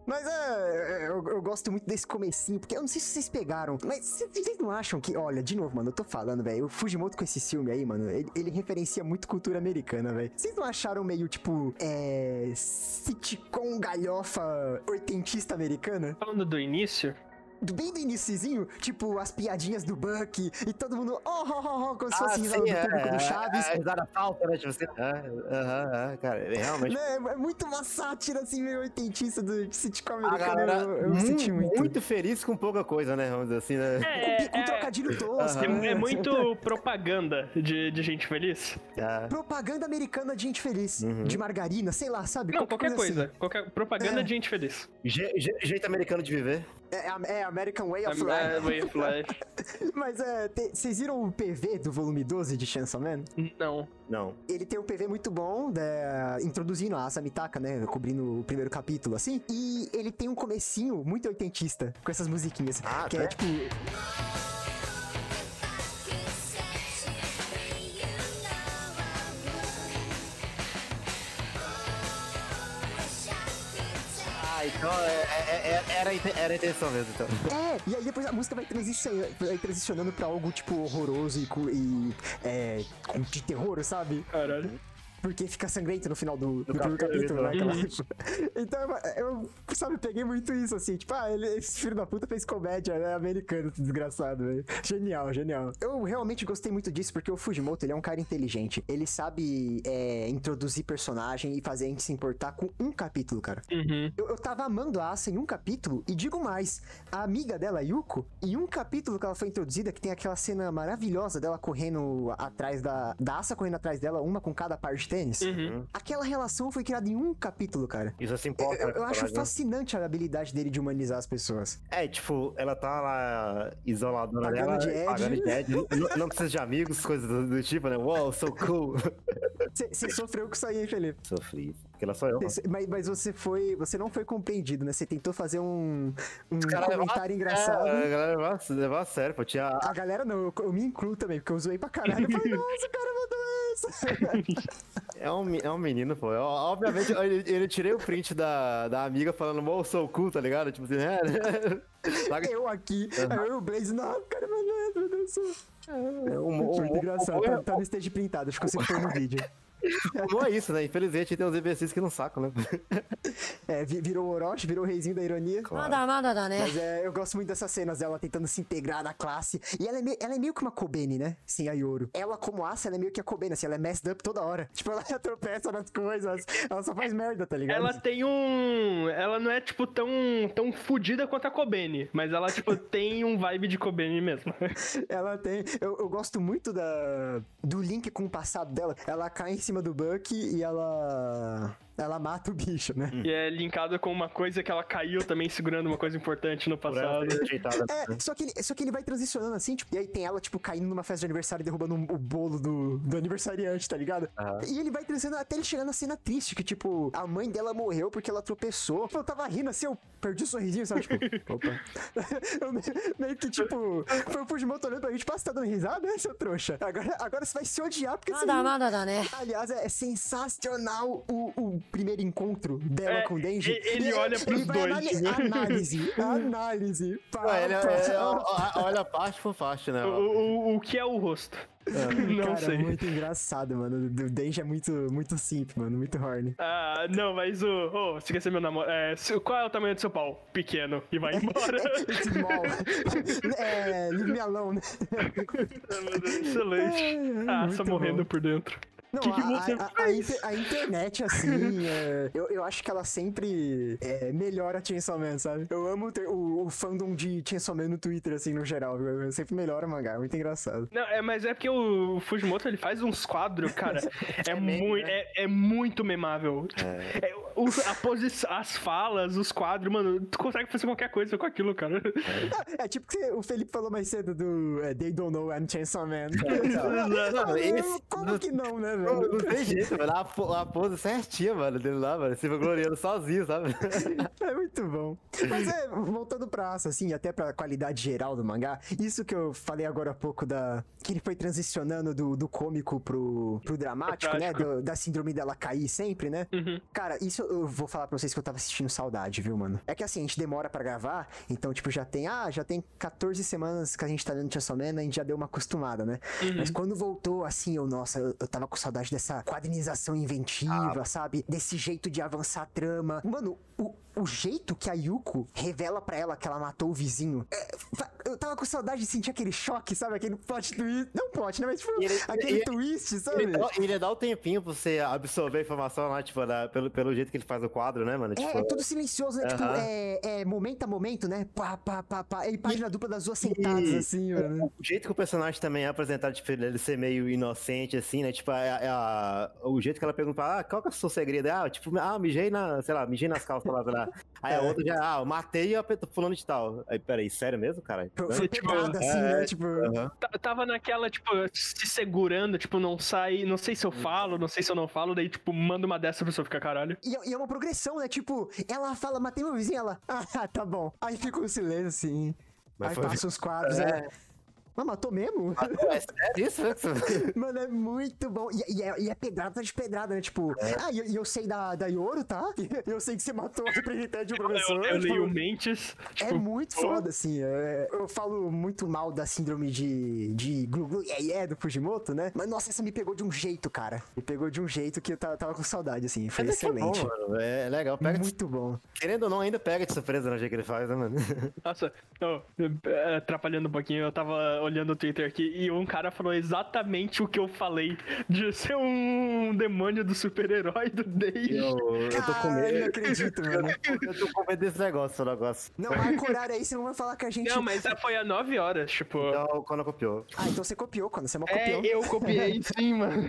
Mas é, é, eu, eu gosto muito desse comecinho, porque eu não sei se vocês pegaram, mas vocês não acham que, olha, de novo, mano, eu tô falando, velho, o Fujimoto com esse filme aí, mano, ele, ele referencia muito cultura americana, velho. Vocês não acharam meio, tipo, é... sitcom galhofa oitentista americana? Falando do início, bem do iniciozinho, tipo, as piadinhas do Bucky, e todo mundo, oh, oh, oh, oh, como se fosse risada do público do Chaves. É, é, risada falta, né? Tipo assim. ah, cara. é Realmente. Né? É muito uma sátira, assim, meio oitentista do sitcom A americano. galera eu, eu mu- senti muito. muito feliz com pouca coisa, né? Vamos dizer assim, né? é, com, com trocadilho tosco. é, né? é muito propaganda de, de gente feliz. Ah, Propaganda americana de gente feliz. Uhum. De margarina, sei lá, sabe? Não, qualquer coisa. assim. Qualquer propaganda É. de gente feliz. je- je- jeito americano de viver. É, é American Way of Life. way of life. Mas é, te- vocês viram o PV do volume 12 de Chainsaw Man? Não. Não. Ele tem um PV muito bom, né, introduzindo a Asamitaka, né, cobrindo o primeiro capítulo, assim. E ele tem um comecinho muito oitentista, com essas musiquinhas. Ah, que tá. é tipo... Ah, então é- é- é- era, a inte- era a intenção mesmo, então. É, e aí depois a música vai, transici- vai transicionando pra algo, tipo, horroroso e, e é, de terror, sabe? Caralho. Porque fica sangrento no final do, do Do primeiro capítulo, capítulo, né? aquela- Então, eu, sabe, peguei muito isso, assim. Tipo, ah, ele, esse filho da puta fez comédia, né? Americano, esse desgraçado, velho. Genial, genial. Eu realmente gostei muito disso, porque o Fujimoto, ele é um cara inteligente. Ele sabe é, introduzir personagem e fazer a gente se importar com um capítulo, cara. Uhum. Eu, eu tava amando a Asa em um capítulo, e digo mais, a amiga dela, Yuko, em um capítulo que ela foi introduzida, que tem aquela cena maravilhosa dela correndo atrás da. Da Asa correndo atrás dela, uma com cada par de tênis. Uhum. Aquela relação foi criada em um capítulo, cara. Isso se Eu, importa. eu- eu acho né? fascinante a habilidade dele de humanizar as pessoas. É, tipo, ela tá lá isoladona Pagando dela, de Ed. pagando de Ed, não, não precisa de amigos, coisas do, do tipo, né? Uou, so cool. Você sofreu com isso aí, hein, Felipe? Sofri. Aquela sou eu. Cê- Mas, mas você foi. Você não foi compreendido, né? Você tentou fazer um, um comentário engraçado. É, a galera levava, levava a sério, pô. Tinha A galera não, eu, eu me incluo também, porque eu zoei pra caralho. Eu falei, nossa, o cara mandou isso. É um, é um menino, pô. Eu- obviamente, eu, eu tirei o print da, da amiga falando, mo, sou cool, tá ligado? Tipo assim, é. Saca? eu aqui, aí eu e o Blaze, não, o cara mandou, meu Deus do céu. É, o, Muito mo- engraçado, tá, tá no stage printado, acho que você foi no vídeo. Como é isso, né? Infelizmente tem uns imbecis que não sacam, né? É, virou Orochi, virou o reizinho da ironia. Nada, nada, nada, né? Mas é, eu gosto muito dessas cenas dela tentando se integrar na classe. E ela é, meio, ela é meio que uma Kobeni, né? Sim, a Yoro. Ela, como aça, ela é meio que a Kobeni, assim, ela é messed up toda hora. Tipo, ela tropeça nas coisas, ela só faz merda, tá ligado? Ela tem um. Ela não é, tipo, tão, tão fodida quanto a Kobeni, mas ela, tipo, tem um vibe de Kobeni mesmo. ela tem. Eu, eu gosto muito da, do link com o passado dela. Ela cai em cima do Buck e ela ela mata o bicho, né? E é linkada com uma coisa que ela caiu também segurando uma coisa importante no passado. É, só que, ele, só que ele vai transicionando assim, tipo, e aí tem ela, tipo, caindo numa festa de aniversário e derrubando um, o bolo do, do aniversariante, tá ligado? Uhum. E ele vai transicionando até ele chegando na cena triste, que, tipo, a mãe dela morreu porque ela tropeçou. Eu tava rindo assim, eu perdi o sorrisinho, sabe? Tipo, opa. eu meio que, tipo, foi o Fujimoto olhando pra mim, tipo, ah, você tá dando risada, né, seu trouxa? Agora, agora você vai se odiar porque você. Nada, nada, né? Aliás, é, é sensacional o, o primeiro encontro dela É, com o Denji. ele E olha pros ele dois? Análise, análise. pá, ele, pá. é, ó, olha parte por parte, né? O, o, o que é o rosto? Não Cara, sei. muito engraçado, mano. O Denji é muito, muito simp, mano. Muito horny. Ah, não, mas o. Ô, você quer ser meu namorado? É, qual é o tamanho do seu pau? Pequeno. E vai embora. Small. é, leave me alone. Excelente. Ah, Muito só bom. morrendo por dentro. Não, Que que a, você a- a- a internet, assim, é, eu, eu acho que ela sempre é, melhora Chainsaw Man, sabe? Eu amo ter o, o fandom de Chainsaw Man no Twitter, assim, no geral. viu? Sempre melhora o mangá, é muito engraçado. Não, é, mas é porque o Fujimoto ele faz uns quadros, cara. É, meme, muito, né? é, é muito memável. É, os- a posi- as falas, os quadros, mano, tu consegue fazer qualquer coisa com aquilo, cara. É tipo que o Felipe falou mais cedo do é, They Don't Know I'm Chainsaw Man. Não, esse- Como que não, né, Não, velho? não tem jeito, mano. A, a pose certinha, mano, dele lá, mano. Se gloriando sozinho, sabe? É muito bom. Mas é, voltando pra Asa, assim, até pra qualidade geral do mangá, isso que eu falei agora há pouco da. Que ele foi transicionando do, do cômico pro, pro dramático, né? Trágico. do- da síndrome dela cair sempre, né? Uhum. Cara, isso eu vou falar pra vocês que eu tava assistindo saudade, viu, mano? É que assim, a gente demora pra gravar, então, tipo, já tem. Ah, já tem 14 semanas que a gente tá dando Chainsaw Man, a gente já deu uma acostumada, né? Mas quando voltou, assim, eu, nossa, eu, eu tava com saudade dessa quadrinização inventiva, sabe? Desse jeito de avançar a trama. Mano, o, o jeito que a Yuko revela pra ela que ela matou o vizinho. é, eu tava com saudade de sentir aquele choque, sabe? Aquele plot twist. Não plot, né? Mas tipo, ele- aquele e- twist, sabe? Ele dá, ele dá o tempinho pra você absorver a informação lá, tipo, da- pelo, pelo jeito que ele faz o quadro, né, mano? É, Tipo, é tudo silencioso, né? Tipo, é, é momento a momento, né? Pá, pá, pá, pá. E página dupla das duas sentadas, E- assim, mano. O jeito que o personagem também é apresentado, tipo, ele ser meio inocente, assim, né? Tipo, é, é a- o jeito que ela pergunta, ah, qual que é o seu segredo? Ah, tipo, ah, mijei na, sei lá, mijei nas calças lá, sei Aí a É. outra já, ah, eu matei a fulano de tal. Aí, peraí, sério mesmo, cara? Foi, tipo, pegada, assim, é, né? Tipo. Tá- Tava naquela, tipo, se segurando, tipo, não sai. Não sei se eu falo, não sei se eu não falo, daí, tipo, manda uma dessa a pessoa fica caralho. E, é- e é uma progressão, né? Tipo, ela fala, matei meu vizinho, ela, ah, tá bom. Aí fica um silêncio, assim. Mas aí foi- passa os quadros, é. Mas matou mesmo? É sério isso? né, você- Mano, é muito bom. E, e é, e é pedrada de pedrada, né? Tipo, ah, e eu, eu sei da, da Yoro, tá? Eu sei que você matou a representante de um professor. Eu, eu tipo, leio mentes. É Tipo, muito pô. foda, assim. é- eu falo muito mal da síndrome de, de glu glu yeah, yeah do Fujimoto, né? Mas nossa, essa me pegou de um jeito, cara. Me pegou de um jeito que eu tava, tava com saudade, assim. Foi Mas é que é bom, excelente. mano. É legal. Pega de- muito bom. Querendo ou não, ainda pega de surpresa no jeito que ele faz, né, mano? Nossa, eu, eh, atrapalhando um pouquinho, eu tava olhando o Twitter aqui e um cara falou exatamente o que eu falei de ser um demônio do super-herói do Day. Eu, eu tô com Caralho, não medo. acredito, mano. Eu tô com medo desse negócio, negócio. Não, marca o horário aí, você não vai falar que a gente... Não, mas já foi há 9 horas, tipo. Então, quando copiou. Ah, então você copiou, quando você é mó É, copião. eu copiei sim, mano.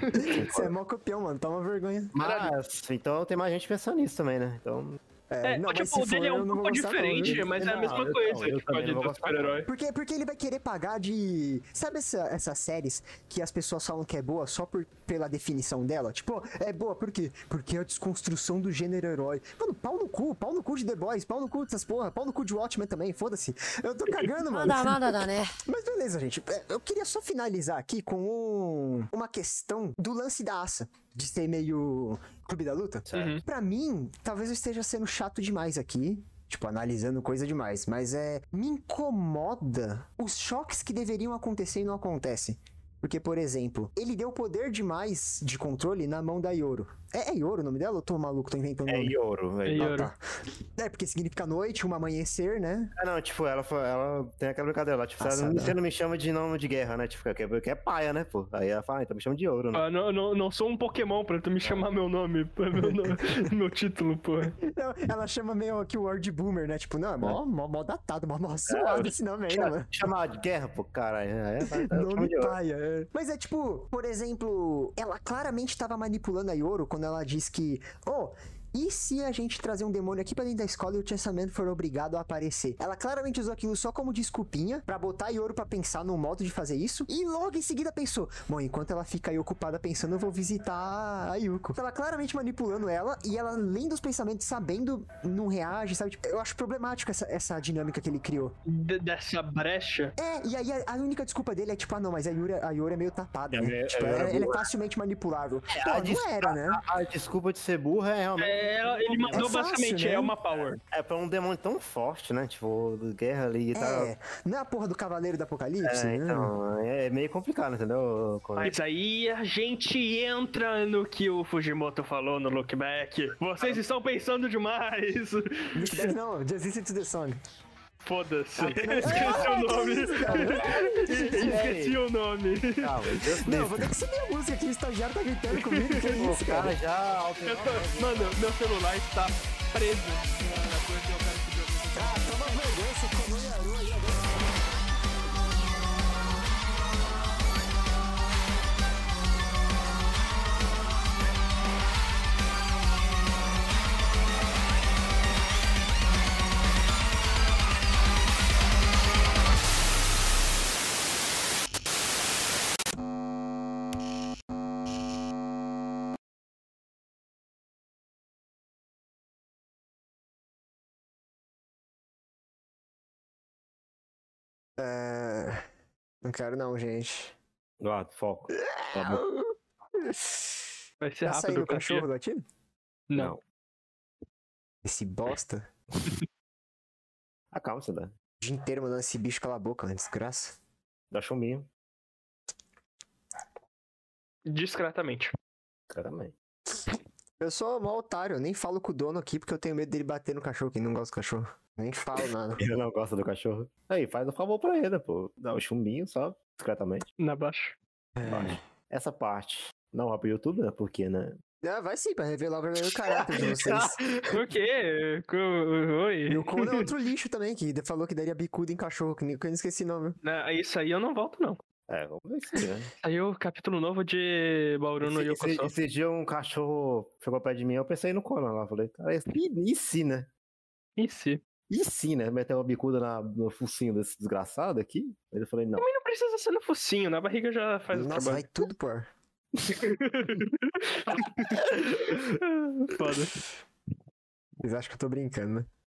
Você é mó copião, mano. Toma vergonha. Mas, então tem mais gente pensando nisso também, né? Então, é, não, tipo, mas o dele for, é um pouco diferente, não, mas é a mesma coisa, eu, tipo, de super-herói. Porque, porque ele vai querer pagar de... Sabe essa, essas séries que as pessoas falam que é boa só por, pela definição dela? Tipo, é boa por quê? Porque é a desconstrução do gênero herói. Mano, pau no cu, pau no cu de The Boys, pau no cu dessas porra, pau no cu de Watchmen também, foda-se. Eu tô cagando, mano. Nada, nada, nada, né? Mas beleza, gente. É, eu queria só finalizar aqui com um, uma questão do lance da aça. De ser meio clube da luta. Uhum. Pra mim, talvez eu esteja sendo chato demais aqui. Tipo, analisando coisa demais. Mas é. Me incomoda os choques que deveriam acontecer e não acontecem. Porque, por exemplo, ele deu poder demais de controle na mão da Yoro. É, é Yoro o nome dela? Eu tô maluco, tô inventando o é nome. Yoro, velho. É Ah, Yoro. tá. É, porque significa noite, um amanhecer, né? Ah, não, tipo, ela, ela tem aquela brincadeira lá, tipo, ela, você não me chama de nome de guerra, né? Tipo, que é, que é paia, né, pô? Aí ela fala, ah, então me chama de ouro, né? Ah, não, não, não sou um Pokémon pra tu me chamar meu nome, meu, nome, meu título, pô. Não, ela chama meio que o word boomer, né? Tipo, não, é mó, mó, mó datado, mó, mó suado esse nome aí, né, mano? Chamar de guerra, pô, caralho. Aí, vai, vai, chama Nome paia. Mas é tipo, por exemplo, ela claramente tava manipulando a Yoro quando ela diz que, oh. E se a gente trazer um demônio aqui pra dentro da escola e o Chansaman for obrigado a aparecer? Ela claramente usou aquilo só como desculpinha pra botar a Yoro pra pensar no modo de fazer isso. E logo em seguida pensou: Bom, enquanto ela fica aí ocupada pensando, eu vou visitar a Yuko. Tava claramente manipulando ela e ela, além dos pensamentos, sabendo, não reage, sabe? Tipo, eu acho problemático essa, essa dinâmica que ele criou. De- dessa brecha. É, e aí a, a única desculpa dele é tipo, ah não, mas a Yuri, a Yuri é meio tapada, É, né? é, tipo, é, ela, é ela é facilmente manipulável. Pô, a não era, né? A, a desculpa de ser burra é realmente. É, ele mandou fácil, basicamente, né? é uma power. É pra um demônio tão forte, né? Tipo, do guerra ali e tal. É, não é a porra do Cavaleiro do Apocalipse, É, né? então, é meio complicado, entendeu? Mas aí a gente entra no que o Fujimoto falou no Look Back. Vocês estão pensando demais. Look Back não, Just Listen to the Song. Foda-se. Esqueci o nome. Esqueci o nome. Não, vou ter que subir a música aqui, o estagiário tá gritando comigo, que é isso, cara já Mano, meu celular está preso. Ah, toma vergonha, você comeu Yaru aí agora. É... Não quero não, gente. Guarda, foco. Tá bom. Vai ser Já rápido. o cachorro do ativo? Não. Esse bosta. Ah, calma, você dá. O dia inteiro mandando esse bicho calar a boca, né? Desgraça. Dá chumbinho. Discretamente. Claramente. Eu sou mó otário, eu nem falo com o dono aqui porque eu tenho medo dele bater no cachorro, que não gosta do cachorro. Nem falo nada. Ele não gosta do cachorro. Aí, faz um favor pra ele, pô. Dá o chumbinho só, discretamente. Na baixa. É. Essa parte não vai pro YouTube, né? Porque, né? Ah, vai sim, pra revelar o verdadeiro caráter de vocês. Por quê? Oi. E o Conan é outro lixo também, que falou que daria bicuda em cachorro, que eu não esqueci o nome. Não, isso aí eu não volto, não. É, vamos ver se né? Saiu o capítulo novo de Bauru no esse, esse, Yokoso. esse dia um cachorro chegou perto de mim, eu pensei no Conan lá. Falei, cara, e, e se, né? E se? E se, né? Meter uma bicuda na- no focinho desse desgraçado aqui? Aí eu falei, não. Também não precisa ser no focinho, na barriga já faz o Nossa, vai trabalho. tudo por. Foda. Vocês acham que eu tô brincando, né?